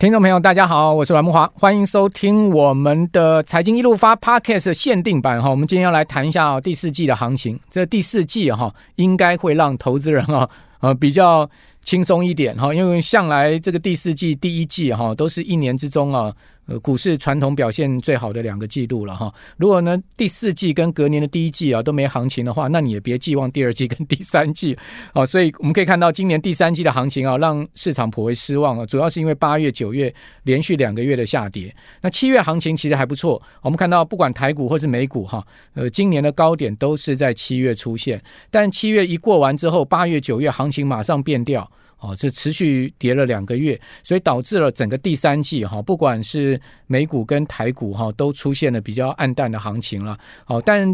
听众朋友，大家好，我是阮木华，欢迎收听我们的财经一路发 Podcast 限定版哈。我们今天要来谈一下第四季的行情。这第四季哈，应该会让投资人哈呃比较轻松一点哈，因为向来这个第四季、第一季哈都是一年之中啊。呃，股市传统表现最好的两个季度了哈。如果呢第四季跟隔年的第一季啊都没行情的话，那你也别寄望第二季跟第三季啊。所以我们可以看到，今年第三季的行情啊，让市场颇为失望啊。主要是因为八月、九月连续两个月的下跌。那七月行情其实还不错，我们看到不管台股或是美股哈，呃，今年的高点都是在七月出现。但七月一过完之后，八月、九月行情马上变掉。哦，这持续跌了两个月，所以导致了整个第三季哈，不管是美股跟台股哈，都出现了比较暗淡的行情了。好，但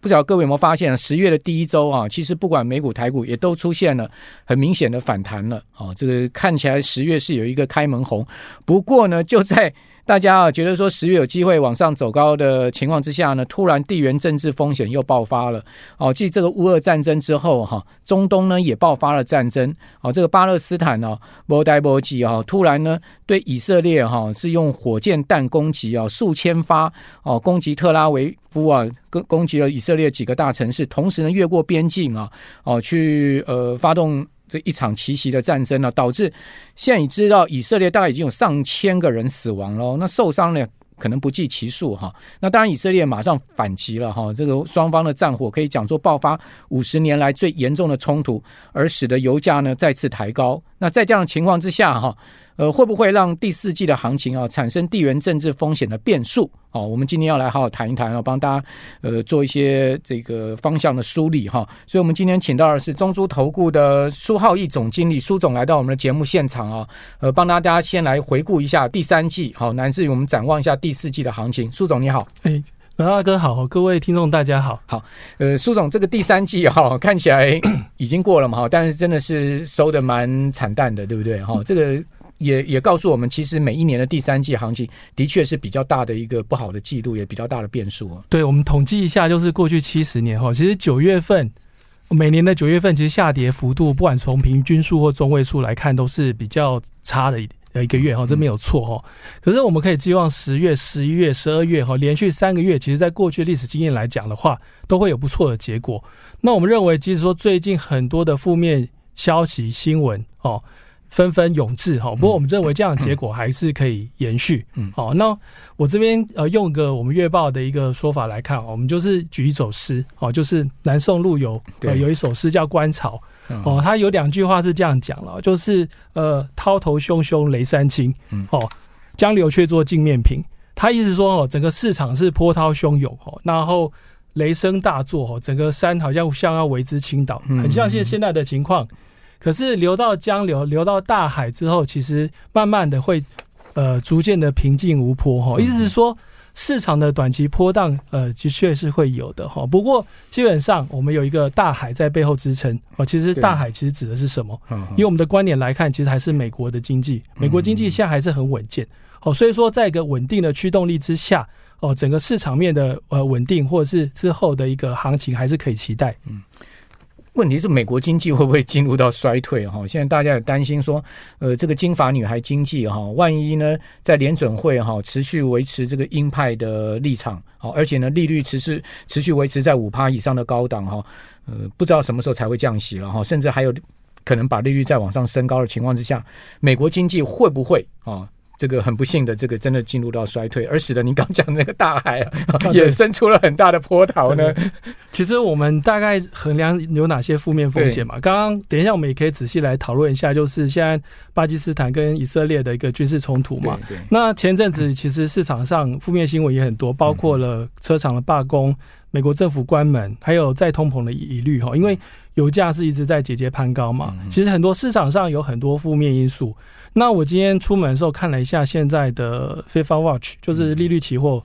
不知道各位有没有发现，十月的第一周啊，其实不管美股台股也都出现了很明显的反弹了。哦，这个看起来十月是有一个开门红，不过呢，就在大家啊觉得说十月有机会往上走高的情况之下呢，突然地缘政治风险又爆发了。哦，继这个乌俄战争之后哈，中东呢也爆发了战争。哦，这个巴勒斯坦哦，摩代波吉啊，突然呢对以色列哈是用火箭弹攻击啊，数千发哦攻击特拉维夫啊，攻攻击了以色列几个大城市，同时呢越过边境啊，哦去呃发动。这一场奇袭的战争呢，导致现在已知道以色列大概已经有上千个人死亡了，那受伤呢可能不计其数哈。那当然以色列马上反击了哈，这个双方的战火可以讲说爆发五十年来最严重的冲突，而使得油价呢再次抬高。那在这样的情况之下哈。呃，会不会让第四季的行情啊产生地缘政治风险的变数？哦，我们今天要来好好谈一谈，要帮大家呃做一些这个方向的梳理哈。所以，我们今天请到的是中珠投顾的苏浩义总经理，苏总来到我们的节目现场啊，呃，帮大家先来回顾一下第三季，好，乃至于我们展望一下第四季的行情。苏总你好，哎，阮大哥好，各位听众大家好，好，呃，苏总这个第三季哈看起来已经过了嘛哈，但是真的是收的蛮惨淡的，对不对哈？这个。也也告诉我们，其实每一年的第三季行情的确是比较大的一个不好的季度，也比较大的变数。对，我们统计一下，就是过去七十年哈，其实九月份每年的九月份，其实下跌幅度，不管从平均数或中位数来看，都是比较差的一一个月哈，这没有错哈。可是我们可以寄望十月、十一月、十二月哈，连续三个月，其实在过去历史经验来讲的话，都会有不错的结果。那我们认为，即使说最近很多的负面消息新闻哦。纷纷涌至哈，不过我们认为这样的结果还是可以延续。嗯，好，那我这边呃用个我们月报的一个说法来看，我们就是举一首诗哦，就是南宋陆游呃有一首诗叫《观潮》哦，他有两句话是这样讲了，就是呃涛头汹汹雷山青，哦江流却作镜面平。他意思说哦，整个市场是波涛汹涌哦，然后雷声大作哦，整个山好像像要为之倾倒，很像现现在的情况。可是流到江流，流到大海之后，其实慢慢的会，呃，逐渐的平静无波哈。意思是说，市场的短期波荡，呃，的确是会有的哈。不过基本上，我们有一个大海在背后支撑哦。其实大海其实指的是什么？以我们的观点来看，其实还是美国的经济。美国经济现在还是很稳健哦。所以说，在一个稳定的驱动力之下，哦，整个市场面的呃稳定，或者是之后的一个行情，还是可以期待。嗯。问题是美国经济会不会进入到衰退？哈，现在大家也担心说，呃，这个金发女孩经济哈，万一呢，在联准会哈持续维持这个鹰派的立场，好，而且呢，利率持续持续维持在五趴以上的高档哈，呃，不知道什么时候才会降息了哈，甚至还有可能把利率再往上升高的情况之下，美国经济会不会啊？这个很不幸的，这个真的进入到衰退，而使得您刚讲的那个大海啊，也生出了很大的波涛呢。其实我们大概衡量有哪些负面风险嘛？刚刚等一下我们也可以仔细来讨论一下，就是现在巴基斯坦跟以色列的一个军事冲突嘛。那前阵子其实市场上负面新闻也很多，包括了车厂的罢工、美国政府关门，还有再通膨的疑虑哈。因为油价是一直在节节攀高嘛，其实很多市场上有很多负面因素。那我今天出门的时候看了一下现在的 FIFA Watch，就是利率期货，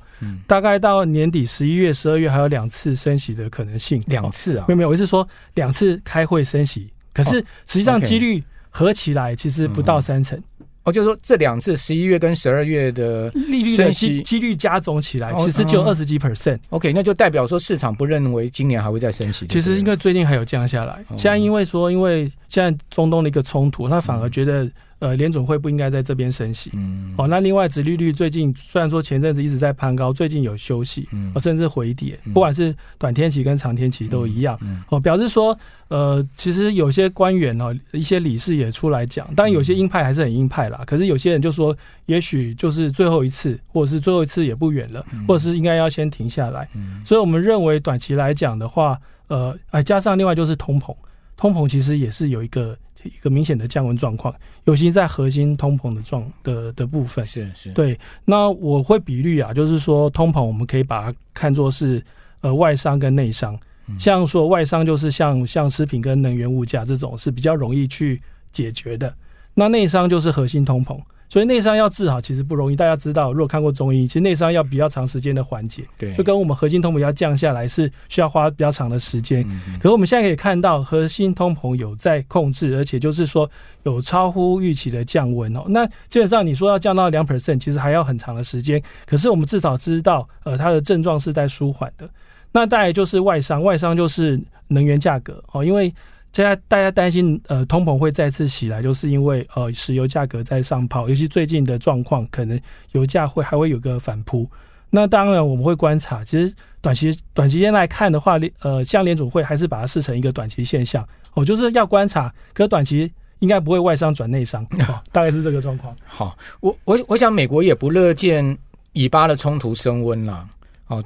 大概到年底十一月、十二月还有两次升息的可能性。两次啊？没有没有，我是说两次开会升息，可是实际上几率合起来其实不到三成。哦，就是说这两次十一月跟十二月的利率的息几率加总起来，其实就二十几 percent。OK，那就代表说市场不认为今年还会再升息。其实因为最近还有降下来，现在因为说因为现在中东的一个冲突，他反而觉得呃，联准会不应该在这边升息。嗯，哦，那另外，殖利率最近虽然说前阵子一直在攀高，最近有休息，嗯，甚至回跌，不管是短天期跟长天期都一样。嗯，哦，表示说，呃，其实有些官员哦，一些理事也出来讲，当然有些鹰派还是很鹰派啦。可是有些人就说，也许就是最后一次，或者是最后一次也不远了，或者是应该要先停下来。嗯，所以我们认为短期来讲的话，呃，哎，加上另外就是通膨，通膨其实也是有一个。一个明显的降温状况，尤其在核心通膨的状的的部分，是是对。那我会比率啊，就是说通膨我们可以把它看作是呃外商跟内商，像说外商就是像像食品跟能源物价这种是比较容易去解决的，那内商就是核心通膨。所以内伤要治好其实不容易，大家知道，如果看过中医，其实内伤要比较长时间的缓解，对，就跟我们核心通膨要降下来是需要花比较长的时间。可是我们现在可以看到，核心通膨有在控制，而且就是说有超乎预期的降温哦。那基本上你说要降到两 percent，其实还要很长的时间。可是我们至少知道，呃，它的症状是在舒缓的。那再来就是外伤，外伤就是能源价格哦，因为。现在大家担心，呃，通膨会再次起来，就是因为呃，石油价格在上跑，尤其最近的状况，可能油价会还会有个反扑。那当然我们会观察，其实短期短期间来看的话，呃，像联储会还是把它视成一个短期现象，哦，就是要观察，可短期应该不会外伤转内伤，哦，大概是这个状况。好，我我我想美国也不乐见以巴的冲突升温了。哦，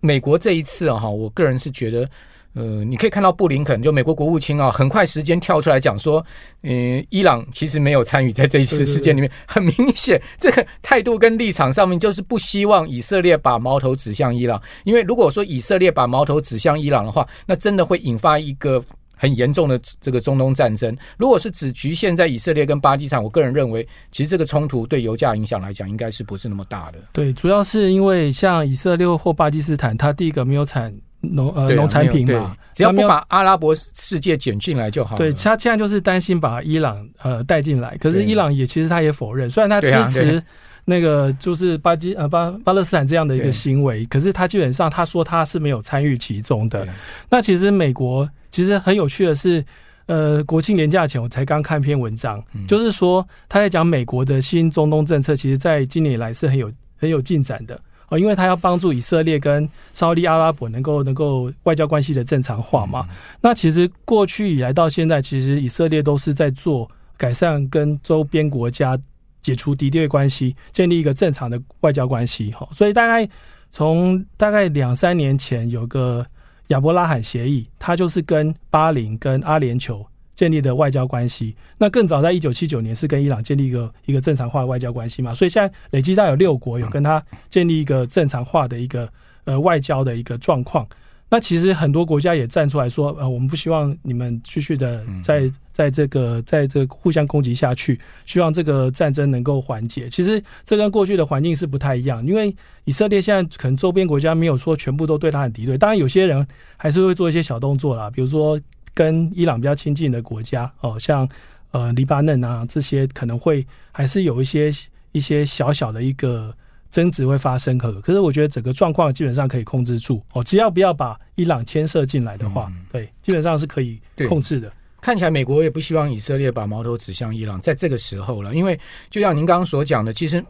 美国这一次啊，哈，我个人是觉得。呃，你可以看到布林肯就美国国务卿啊，很快时间跳出来讲说，嗯，伊朗其实没有参与在这一次事件里面。很明显，这个态度跟立场上面就是不希望以色列把矛头指向伊朗，因为如果说以色列把矛头指向伊朗的话，那真的会引发一个很严重的这个中东战争。如果是只局限在以色列跟巴基斯坦，我个人认为，其实这个冲突对油价影响来讲，应该是不是那么大的？对，主要是因为像以色列或巴基斯坦，它第一个没有产。农呃农产品嘛，只要不把阿拉伯世界卷进来就好。对，他现在就是担心把伊朗呃带进来，可是伊朗也其实他也否认，虽然他支持那个就是巴基呃巴巴勒斯坦这样的一个行为，可是他基本上他说他是没有参与其中的。那其实美国其实很有趣的是，呃，国庆年假前我才刚看篇文章，就是说他在讲美国的新中东政策，其实在今年以来是很有很有进展的。哦，因为他要帮助以色列跟沙利阿拉伯能够能够外交关系的正常化嘛。那其实过去以来到现在，其实以色列都是在做改善跟周边国家解除敌对关系，建立一个正常的外交关系。哈，所以大概从大概两三年前有个亚伯拉罕协议，他就是跟巴林跟阿联酋。建立的外交关系，那更早在一九七九年是跟伊朗建立一个一个正常化的外交关系嘛，所以现在累计上有六国有跟他建立一个正常化的一个呃外交的一个状况。那其实很多国家也站出来说，呃，我们不希望你们继续的在在这个在这个互相攻击下去，希望这个战争能够缓解。其实这跟过去的环境是不太一样，因为以色列现在可能周边国家没有说全部都对他很敌对，当然有些人还是会做一些小动作啦，比如说。跟伊朗比较亲近的国家哦，像呃黎巴嫩啊这些，可能会还是有一些一些小小的一个争执会发生。可可是我觉得整个状况基本上可以控制住哦，只要不要把伊朗牵涉进来的话，嗯、对，基本上是可以控制的。看起来美国也不希望以色列把矛头指向伊朗，在这个时候了，因为就像您刚刚所讲的，其实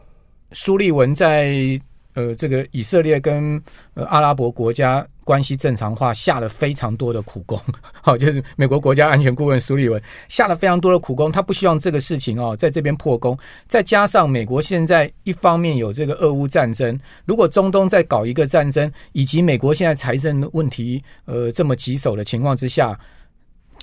苏利文在。呃，这个以色列跟呃阿拉伯国家关系正常化下了非常多的苦功，好，就是美国国家安全顾问苏利文下了非常多的苦功，他不希望这个事情哦在这边破功，再加上美国现在一方面有这个俄乌战争，如果中东再搞一个战争，以及美国现在财政问题呃这么棘手的情况之下。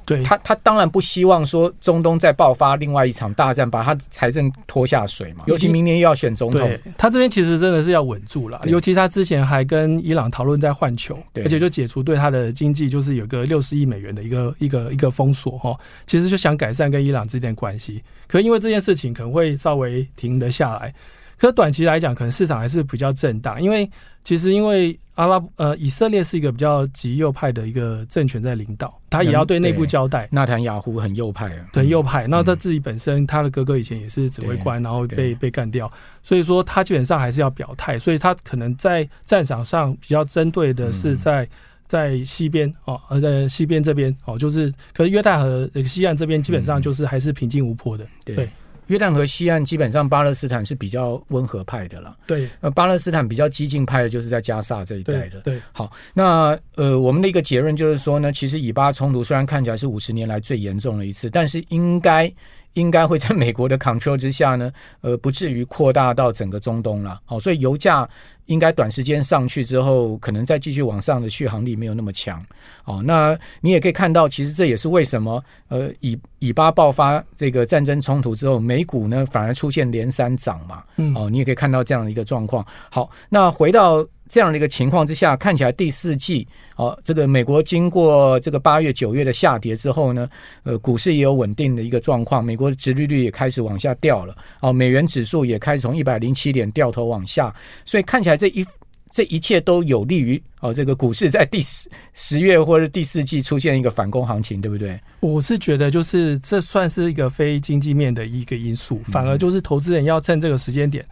对他，他当然不希望说中东再爆发另外一场大战，把他财政拖下水嘛。尤其明年又要选总统，他这边其实真的是要稳住了。尤其他之前还跟伊朗讨论在换球，而且就解除对他的经济就是有个六十亿美元的一个一个一个封锁哈。其实就想改善跟伊朗之间关系，可因为这件事情可能会稍微停得下来。可短期来讲，可能市场还是比较震荡，因为其实因为阿拉呃以色列是一个比较极右派的一个政权在领导，他也要对内部交代。纳坦雅胡很右派啊，对右派。那他自己本身，他的哥哥以前也是指挥官，然后被被干掉，所以说他基本上还是要表态，所以他可能在战场上比较针对的是在在西边哦，呃在西边这边哦，就是可是约旦河西岸这边基本上就是还是平静无波的，对。约旦河西岸基本上巴勒斯坦是比较温和派的了。对，呃，巴勒斯坦比较激进派的就是在加萨这一带的。对，对好，那呃，我们的一个结论就是说呢，其实以巴冲突虽然看起来是五十年来最严重的一次，但是应该。应该会在美国的 control 之下呢，呃，不至于扩大到整个中东了。好，所以油价应该短时间上去之后，可能再继续往上的续航力没有那么强。哦，那你也可以看到，其实这也是为什么，呃，以以巴爆发这个战争冲突之后，美股呢反而出现连三涨嘛。嗯，哦，你也可以看到这样的一个状况。好，那回到。这样的一个情况之下，看起来第四季哦，这个美国经过这个八月、九月的下跌之后呢，呃，股市也有稳定的一个状况，美国的殖利率也开始往下掉了，哦，美元指数也开始从一百零七点掉头往下，所以看起来这一这一切都有利于哦，这个股市在第十十月或者第四季出现一个反攻行情，对不对？我是觉得就是这算是一个非经济面的一个因素，反而就是投资人要趁这个时间点。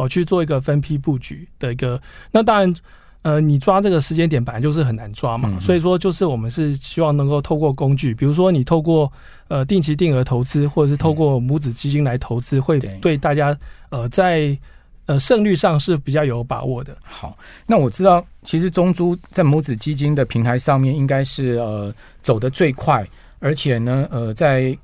哦，去做一个分批布局的一个，那当然，呃，你抓这个时间点本来就是很难抓嘛，嗯、所以说就是我们是希望能够透过工具，比如说你透过呃定期定额投资，或者是透过母子基金来投资，会对大家呃在呃胜率上是比较有把握的。好，那我知道其实中珠在母子基金的平台上面应该是呃走得最快，而且呢呃在。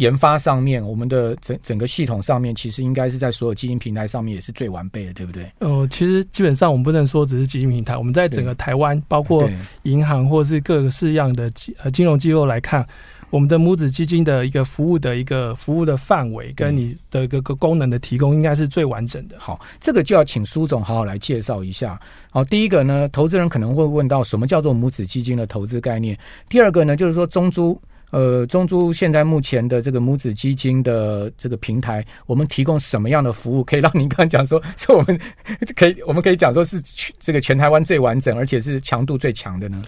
研发上面，我们的整整个系统上面，其实应该是在所有基金平台上面也是最完备的，对不对？呃，其实基本上我们不能说只是基金平台，我们在整个台湾，包括银行或是各个式样的呃金融机构来看，我们的母子基金的一个服务的一个服务的范围跟你的一个个功能的提供，应该是最完整的。好，这个就要请苏总好好来介绍一下。好，第一个呢，投资人可能会问到什么叫做母子基金的投资概念？第二个呢，就是说中租。呃，中珠现在目前的这个母子基金的这个平台，我们提供什么样的服务，可以让您刚刚讲说，是我们 可以，我们可以讲说是全这个全台湾最完整，而且是强度最强的呢？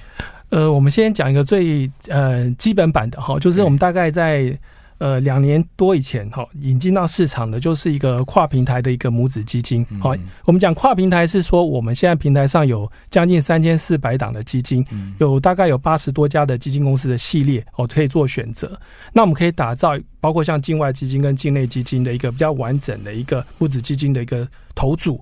呃，我们先讲一个最呃基本版的哈，就是我们大概在。呃，两年多以前哈，引进到市场的就是一个跨平台的一个母子基金。好，我们讲跨平台是说，我们现在平台上有将近三千四百档的基金，有大概有八十多家的基金公司的系列哦，可以做选择。那我们可以打造包括像境外基金跟境内基金的一个比较完整的一个母子基金的一个投组。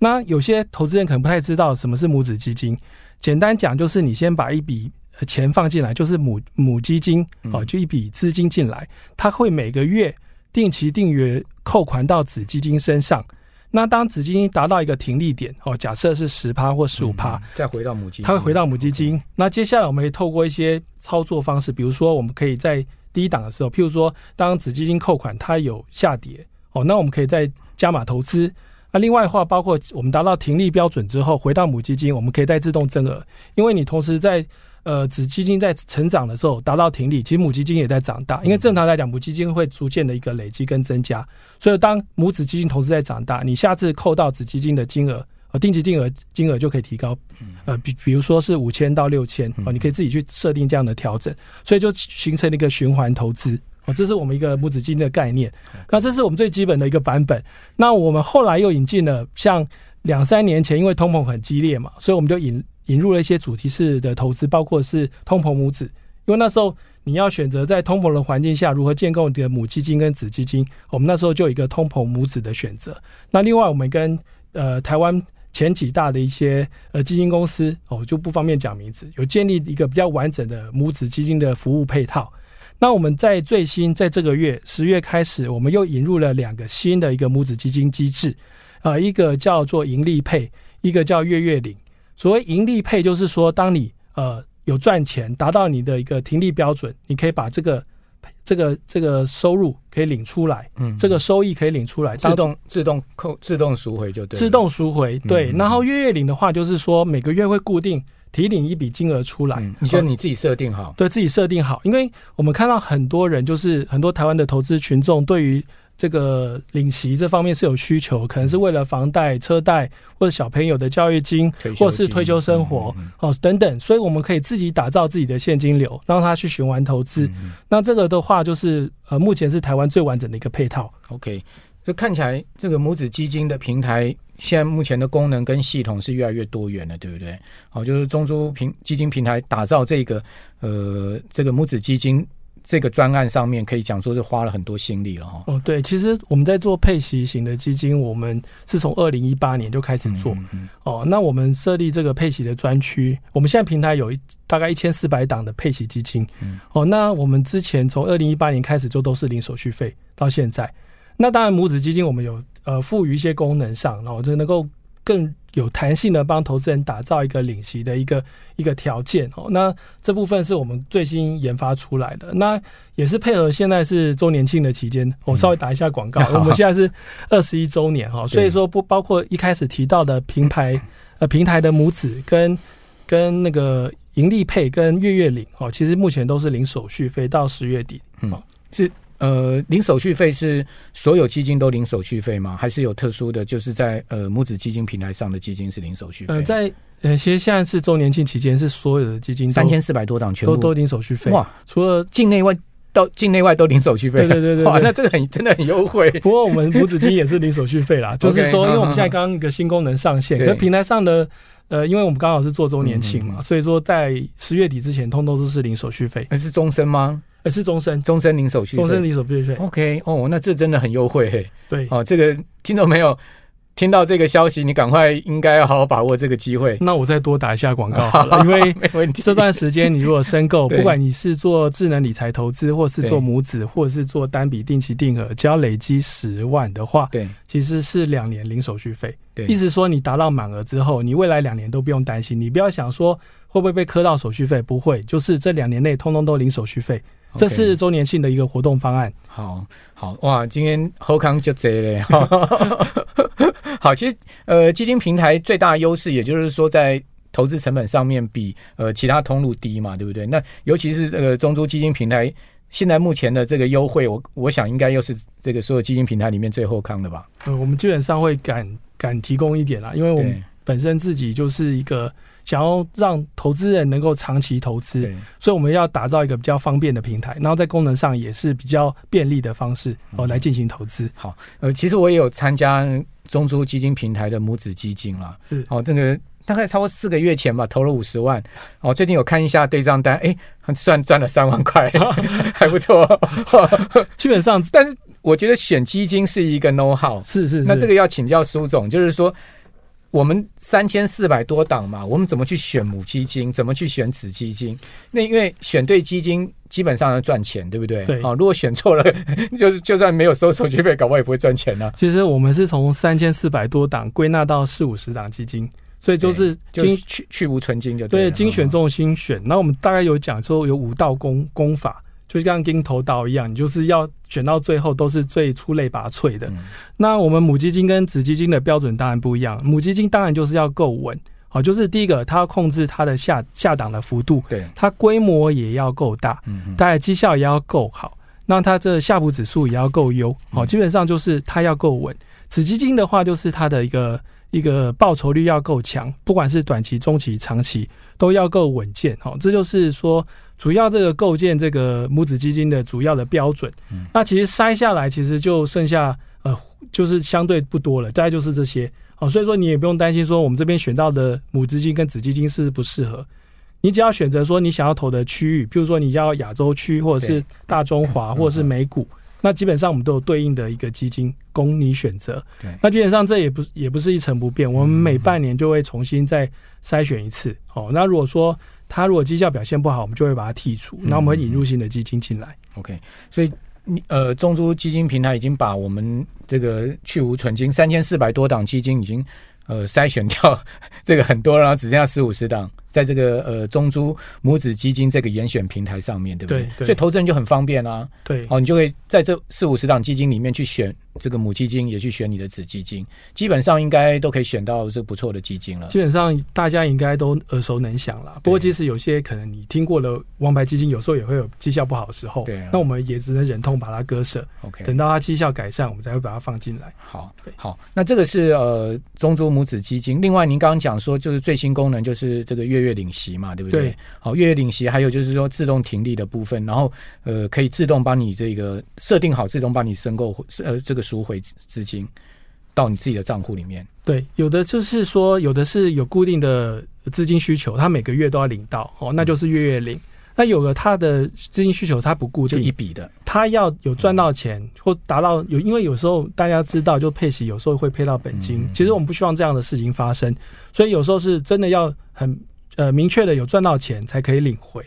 那有些投资人可能不太知道什么是母子基金，简单讲就是你先把一笔。钱放进来就是母母基金哦，就一笔资金进来，它会每个月定期定额扣款到子基金身上。那当子基金达到一个停利点哦，假设是十趴或十五趴，再回到母基金，它会回到母基金。那接下来我们可以透过一些操作方式，比如说我们可以在低档的时候，譬如说当子基金扣款它有下跌哦，那我们可以再加码投资。那另外的话，包括我们达到停利标准之后回到母基金，我们可以再自动增额，因为你同时在。呃，子基金在成长的时候达到停利，其实母基金也在长大。因为正常来讲，母基金会逐渐的一个累积跟增加。所以当母子基金同时在长大，你下次扣到子基金的金额，呃，定期定额金额就可以提高。呃，比比如说是五千到六千，哦，你可以自己去设定这样的调整，所以就形成了一个循环投资。哦，这是我们一个母子基金的概念。那这是我们最基本的一个版本。那我们后来又引进了，像两三年前，因为通膨很激烈嘛，所以我们就引。引入了一些主题式的投资，包括是通膨母子，因为那时候你要选择在通膨的环境下如何建构你的母基金跟子基金，我们那时候就有一个通膨母子的选择。那另外，我们跟呃台湾前几大的一些呃基金公司哦，就不方便讲名字，有建立一个比较完整的母子基金的服务配套。那我们在最新在这个月十月开始，我们又引入了两个新的一个母子基金机制，呃，一个叫做盈利配，一个叫月月领。所谓盈利配，就是说，当你呃有赚钱，达到你的一个停利标准，你可以把这个这个这个收入可以领出来，嗯，这个收益可以领出来，自动自动扣自动赎回就对，自动赎回对。然后月月领的话，就是说每个月会固定提领一笔金额出来，你觉得你自己设定好，对自己设定好，因为我们看到很多人，就是很多台湾的投资群众对于。这个领息这方面是有需求，可能是为了房贷、车贷或者小朋友的教育金，或是退休生活哦等等，所以我们可以自己打造自己的现金流，让他去循环投资。那这个的话，就是呃，目前是台湾最完整的一个配套。OK，就看起来这个母子基金的平台，现在目前的功能跟系统是越来越多元了，对不对？好，就是中租平基金平台打造这个呃这个母子基金。这个专案上面可以讲说是花了很多心力了哈。哦，对，其实我们在做配息型的基金，我们是从二零一八年就开始做。嗯嗯、哦，那我们设立这个配息的专区，我们现在平台有一大概一千四百档的配息基金。嗯、哦，那我们之前从二零一八年开始就都是零手续费，到现在。那当然母子基金我们有呃赋予一些功能上，然后就能够。更有弹性的帮投资人打造一个领息的一个一个条件。哦，那这部分是我们最新研发出来的，那也是配合现在是周年庆的期间，我稍微打一下广告，我们现在是二十一周年哈，所以说不包括一开始提到的平台 呃平台的母子跟跟那个盈利配跟月月领哦，其实目前都是零手续费到十月底，嗯，是。呃，零手续费是所有基金都零手续费吗？还是有特殊的，就是在呃母子基金平台上的基金是零手续费？呃，在呃，其实现在是周年庆期间，是所有的基金三千四百多档全部都都零手续费。哇，除了境内外到境内外都零手续费。对对对对，哇，那这个很真的很优惠。不过我们母子基金也是零手续费啦，就是说，因为我 们现在刚刚一个新功能上线，可平台上的呃，因为我们刚好是做周年庆嘛，所以说在十月底之前，通通都是零手续费。那是终身吗？呃，是终身，终身零手续费，终身零手续费。OK，哦，那这真的很优惠嘿。对，哦，这个听到没有？听到这个消息，你赶快应该要好好把握这个机会。那我再多打一下广告好了，因为。这段时间你如果申购，不管你是做智能理财投资，或是做母子，或者是做单笔定期定额，只要累积十万的话，对，其实是两年零手续费。对，意思说你达到满额之后，你未来两年都不用担心，你不要想说会不会被磕到手续费，不会，就是这两年内通通都零手续费。这是周年庆的一个活动方案。好，好哇，今天好康就这嘞。好，其实呃，基金平台最大的优势，也就是说在投资成本上面比呃其他通路低嘛，对不对？那尤其是呃中租基金平台，现在目前的这个优惠，我我想应该又是这个所有基金平台里面最后康的吧？呃，我们基本上会敢敢提供一点啦，因为我们本身自己就是一个。想要让投资人能够长期投资，所以我们要打造一个比较方便的平台，然后在功能上也是比较便利的方式哦来进行投资。好，呃，其实我也有参加中租基金平台的母子基金啦，是哦，这个大概超过四个月前吧，投了五十万，哦，最近有看一下对账单，哎，算赚了三万块，还不错。基本上，但是我觉得选基金是一个 know how，是是，是，那这个要请教苏总，就是说。我们三千四百多档嘛，我们怎么去选母基金？怎么去选子基金？那因为选对基金基本上要赚钱，对不对？对啊，如果选错了，就 就算没有收手续费，搞不好也不会赚钱呢、啊。其实我们是从三千四百多档归纳到四五十档基金，所以就是精去去无存金就对，对，精选中心选。那我们大概有讲说有五道功功法。就像跟头刀一样，你就是要选到最后都是最出类拔萃的。嗯、那我们母基金跟子基金的标准当然不一样，母基金当然就是要够稳，好，就是第一个它要控制它的下下档的幅度，对，它规模也要够大，嗯嗯，大概绩效也要够好，那它这夏普指数也要够优，好，基本上就是它要够稳。子基金的话，就是它的一个一个报酬率要够强，不管是短期、中期、长期都要够稳健，好，这就是说。主要这个构建这个母子基金的主要的标准，嗯、那其实筛下来其实就剩下呃，就是相对不多了，大概就是这些。哦。所以说你也不用担心说我们这边选到的母基金跟子基金是不适合，你只要选择说你想要投的区域，比如说你要亚洲区或者是大中华或者是美股，那基本上我们都有对应的一个基金供你选择。对。那基本上这也不也不是一成不变，我们每半年就会重新再筛选一次。哦，那如果说他如果绩效表现不好，我们就会把它剔除，那我们会引入新的基金进来。OK，所以你呃，中珠基金平台已经把我们这个去无存金三千四百多档基金已经呃筛选掉这个很多，然后只剩下四五十档。在这个呃中珠母子基金这个严选平台上面，对不对？对，对，所以投资人就很方便啊。对，哦，你就会在这四五十档基金里面去选这个母基金，也去选你的子基金，基本上应该都可以选到这不错的基金了。基本上大家应该都耳熟能详了。不过即使有些可能你听过了王牌基金，有时候也会有绩效不好的时候。对，那我们也只能忍痛把它割舍。OK，等到它绩效改善，我们才会把它放进来。好，好，那这个是呃中珠母子基金。另外，您刚刚讲说就是最新功能就是这个月月领息嘛，对不对？对，好，月月领息，还有就是说自动停利的部分，然后呃，可以自动帮你这个设定好，自动帮你申购呃这个赎回资金到你自己的账户里面。对，有的就是说，有的是有固定的资金需求，他每个月都要领到，哦，那就是月月领。嗯那有了他的资金需求，他不固定就一笔的，他要有赚到钱或达到有，因为有时候大家知道，就配息有时候会配到本金。其实我们不希望这样的事情发生，所以有时候是真的要很呃明确的有赚到钱才可以领回。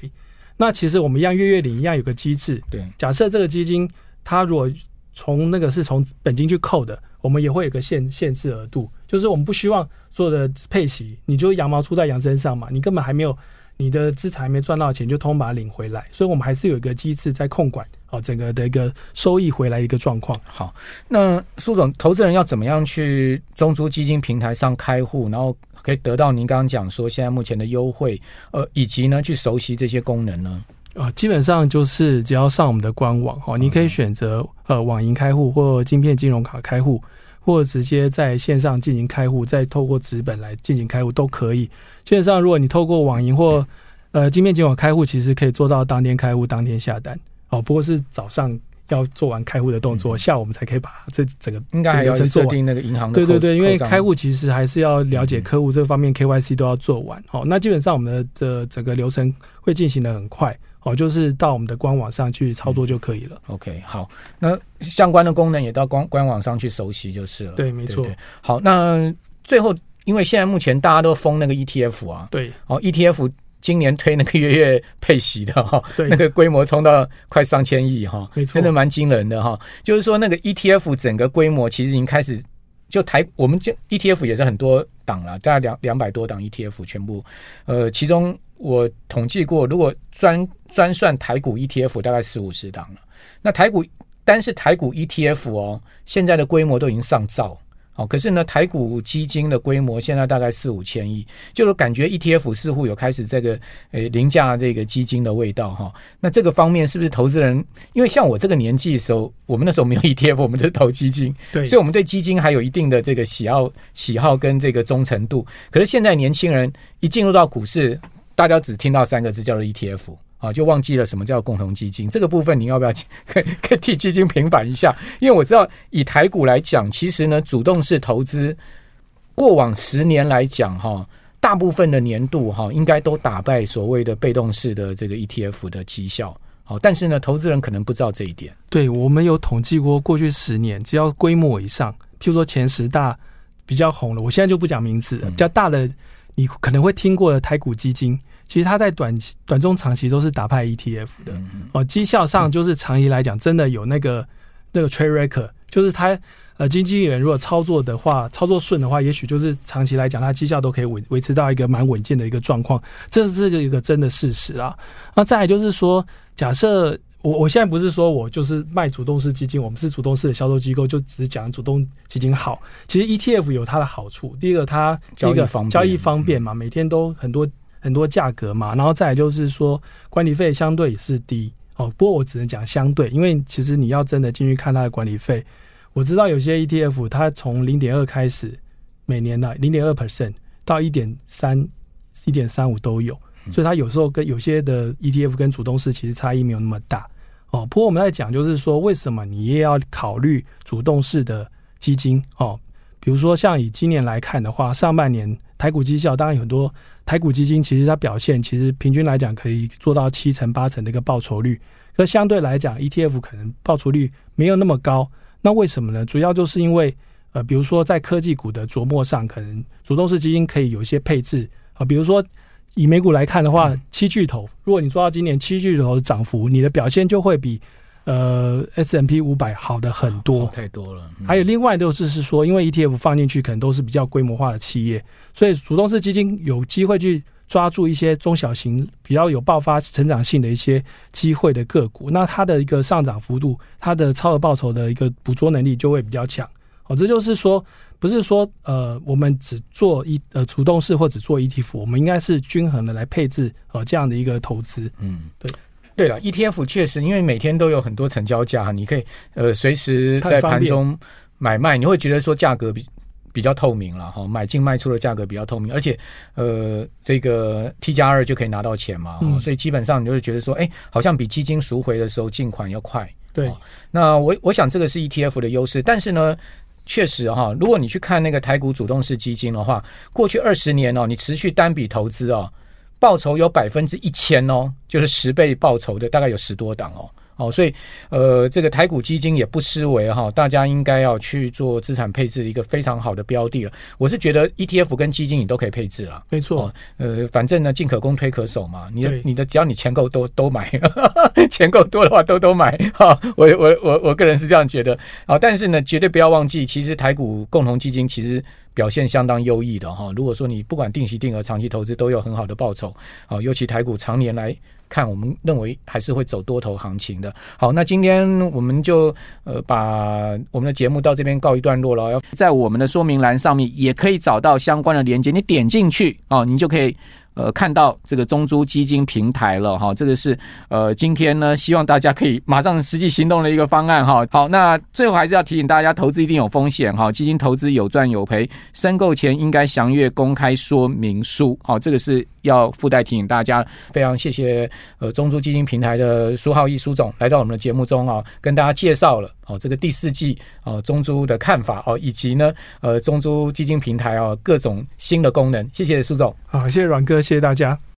那其实我们一样月月领一样有个机制。对，假设这个基金它如果从那个是从本金去扣的，我们也会有个限限制额度，就是我们不希望所有的配息你就羊毛出在羊身上嘛，你根本还没有。你的资产还没赚到钱，就通把它领回来，所以我们还是有一个机制在控管哦，整个的一个收益回来一个状况。好，那苏总，投资人要怎么样去中租基金平台上开户，然后可以得到您刚刚讲说现在目前的优惠，呃，以及呢去熟悉这些功能呢？啊，基本上就是只要上我们的官网哦，你可以选择呃网银开户或晶片金融卡开户。或者直接在线上进行开户，再透过纸本来进行开户都可以。基本上，如果你透过网银或呃金面金网开户，其实可以做到当天开户、当天下单。哦，不过是早上要做完开户的动作，嗯、下午我们才可以把这整个应该还要设定那个银行的。对对对，因为开户其实还是要了解客户这方面 KYC 都要做完。好、嗯，那基本上我们的这整个流程会进行的很快。哦，就是到我们的官网上去操作就可以了。嗯、OK，好，那相关的功能也到官官网上去熟悉就是了。对，没错。好，那最后，因为现在目前大家都封那个 ETF 啊，对，哦，ETF 今年推那个月月配息的哈，对，那个规模冲到快上千亿哈，没错，真的蛮惊人的哈。就是说，那个 ETF 整个规模其实已经开始就台，我们就 ETF 也是很多档了，大概两两百多档 ETF 全部，呃，其中。我统计过，如果专专算台股 ETF，大概四五十档了。那台股单是台股 ETF 哦，现在的规模都已经上兆。好，可是呢，台股基金的规模现在大概四五千亿，就是感觉 ETF 似乎有开始这个呃凌驾这个基金的味道哈。那这个方面是不是投资人？因为像我这个年纪的时候，我们那时候没有 ETF，我们就是投基金，对，所以我们对基金还有一定的这个喜好、喜好跟这个忠诚度。可是现在年轻人一进入到股市，大家只听到三个字叫做 ETF 啊，就忘记了什么叫共同基金。这个部分你要不要 可以可以替基金平反一下？因为我知道以台股来讲，其实呢，主动式投资过往十年来讲哈，大部分的年度哈，应该都打败所谓的被动式的这个 ETF 的绩效。好，但是呢，投资人可能不知道这一点。对，我们有统计过，过去十年只要规模以上，譬如说前十大比较红了，我现在就不讲名字了，比较大的。你可能会听过的台股基金，其实它在短期、短中长期都是打败 ETF 的哦。绩效上就是长期来讲，真的有那个那个 trade record，就是它呃经纪人如果操作的话，操作顺的话，也许就是长期来讲，它绩效都可以维维持到一个蛮稳健的一个状况。这是这个一个真的事实啊。那再来就是说，假设。我我现在不是说我就是卖主动式基金，我们是主动式的销售机构，就只讲主动基金好。其实 ETF 有它的好处，第一个它第一个交易方便嘛，每天都很多很多价格嘛，然后再来就是说管理费相对也是低哦。不过我只能讲相对，因为其实你要真的进去看它的管理费，我知道有些 ETF 它从零点二开始，每年的零点二 percent 到一点三、一点三五都有，所以它有时候跟有些的 ETF 跟主动式其实差异没有那么大。哦，不过我们在讲就是说，为什么你也要考虑主动式的基金哦？比如说像以今年来看的话，上半年台股绩效，当然有很多台股基金其实它表现其实平均来讲可以做到七成八成的一个报酬率，可相对来讲 ETF 可能报酬率没有那么高。那为什么呢？主要就是因为呃，比如说在科技股的琢磨上，可能主动式基金可以有一些配置啊，比如说。以美股来看的话，七巨头，如果你说到今年七巨头的涨幅，你的表现就会比呃 S M P 五百好的很多，太多了。还有另外就是是说，因为 ETF 放进去可能都是比较规模化的企业，所以主动式基金有机会去抓住一些中小型比较有爆发成长性的一些机会的个股，那它的一个上涨幅度，它的超额报酬的一个捕捉能力就会比较强。哦，这就是说。不是说呃，我们只做一呃主动式或只做 ETF，我们应该是均衡的来配置呃这样的一个投资。嗯，对，对了，ETF 确实因为每天都有很多成交价，你可以呃随时在盘中买卖，你会觉得说价格比比较透明了哈，买进卖出的价格比较透明，而且呃这个 T 加二就可以拿到钱嘛，嗯、所以基本上你就会觉得说，哎，好像比基金赎回的时候进款要快。对，那我我想这个是 ETF 的优势，但是呢。确实哈，如果你去看那个台股主动式基金的话，过去二十年哦，你持续单笔投资哦，报酬有百分之一千哦，就是十倍报酬的，大概有十多档哦。哦，所以呃，这个台股基金也不失为哈，大家应该要去做资产配置的一个非常好的标的了。我是觉得 ETF 跟基金你都可以配置了，没错。哦，呃，反正呢，进可攻，退可守嘛。你的你的，只要你钱够多，都买，钱够多的话都都买。哈，我我我我个人是这样觉得。啊，但是呢，绝对不要忘记，其实台股共同基金其实表现相当优异的哈。如果说你不管定期定额、长期投资都有很好的报酬，啊，尤其台股常年来。看，我们认为还是会走多头行情的。好，那今天我们就呃把我们的节目到这边告一段落了。要在我们的说明栏上面也可以找到相关的连接，你点进去哦，你就可以。呃，看到这个中租基金平台了哈，这个是呃，今天呢，希望大家可以马上实际行动的一个方案哈。好，那最后还是要提醒大家，投资一定有风险哈，基金投资有赚有赔，申购前应该详阅公开说明书。好，这个是要附带提醒大家。非常谢谢呃中租基金平台的苏浩义苏总来到我们的节目中啊，跟大家介绍了哦这个第四季哦中租的看法哦，以及呢呃中租基金平台哦各种新的功能。谢谢苏总，好，谢谢阮哥。谢谢大家。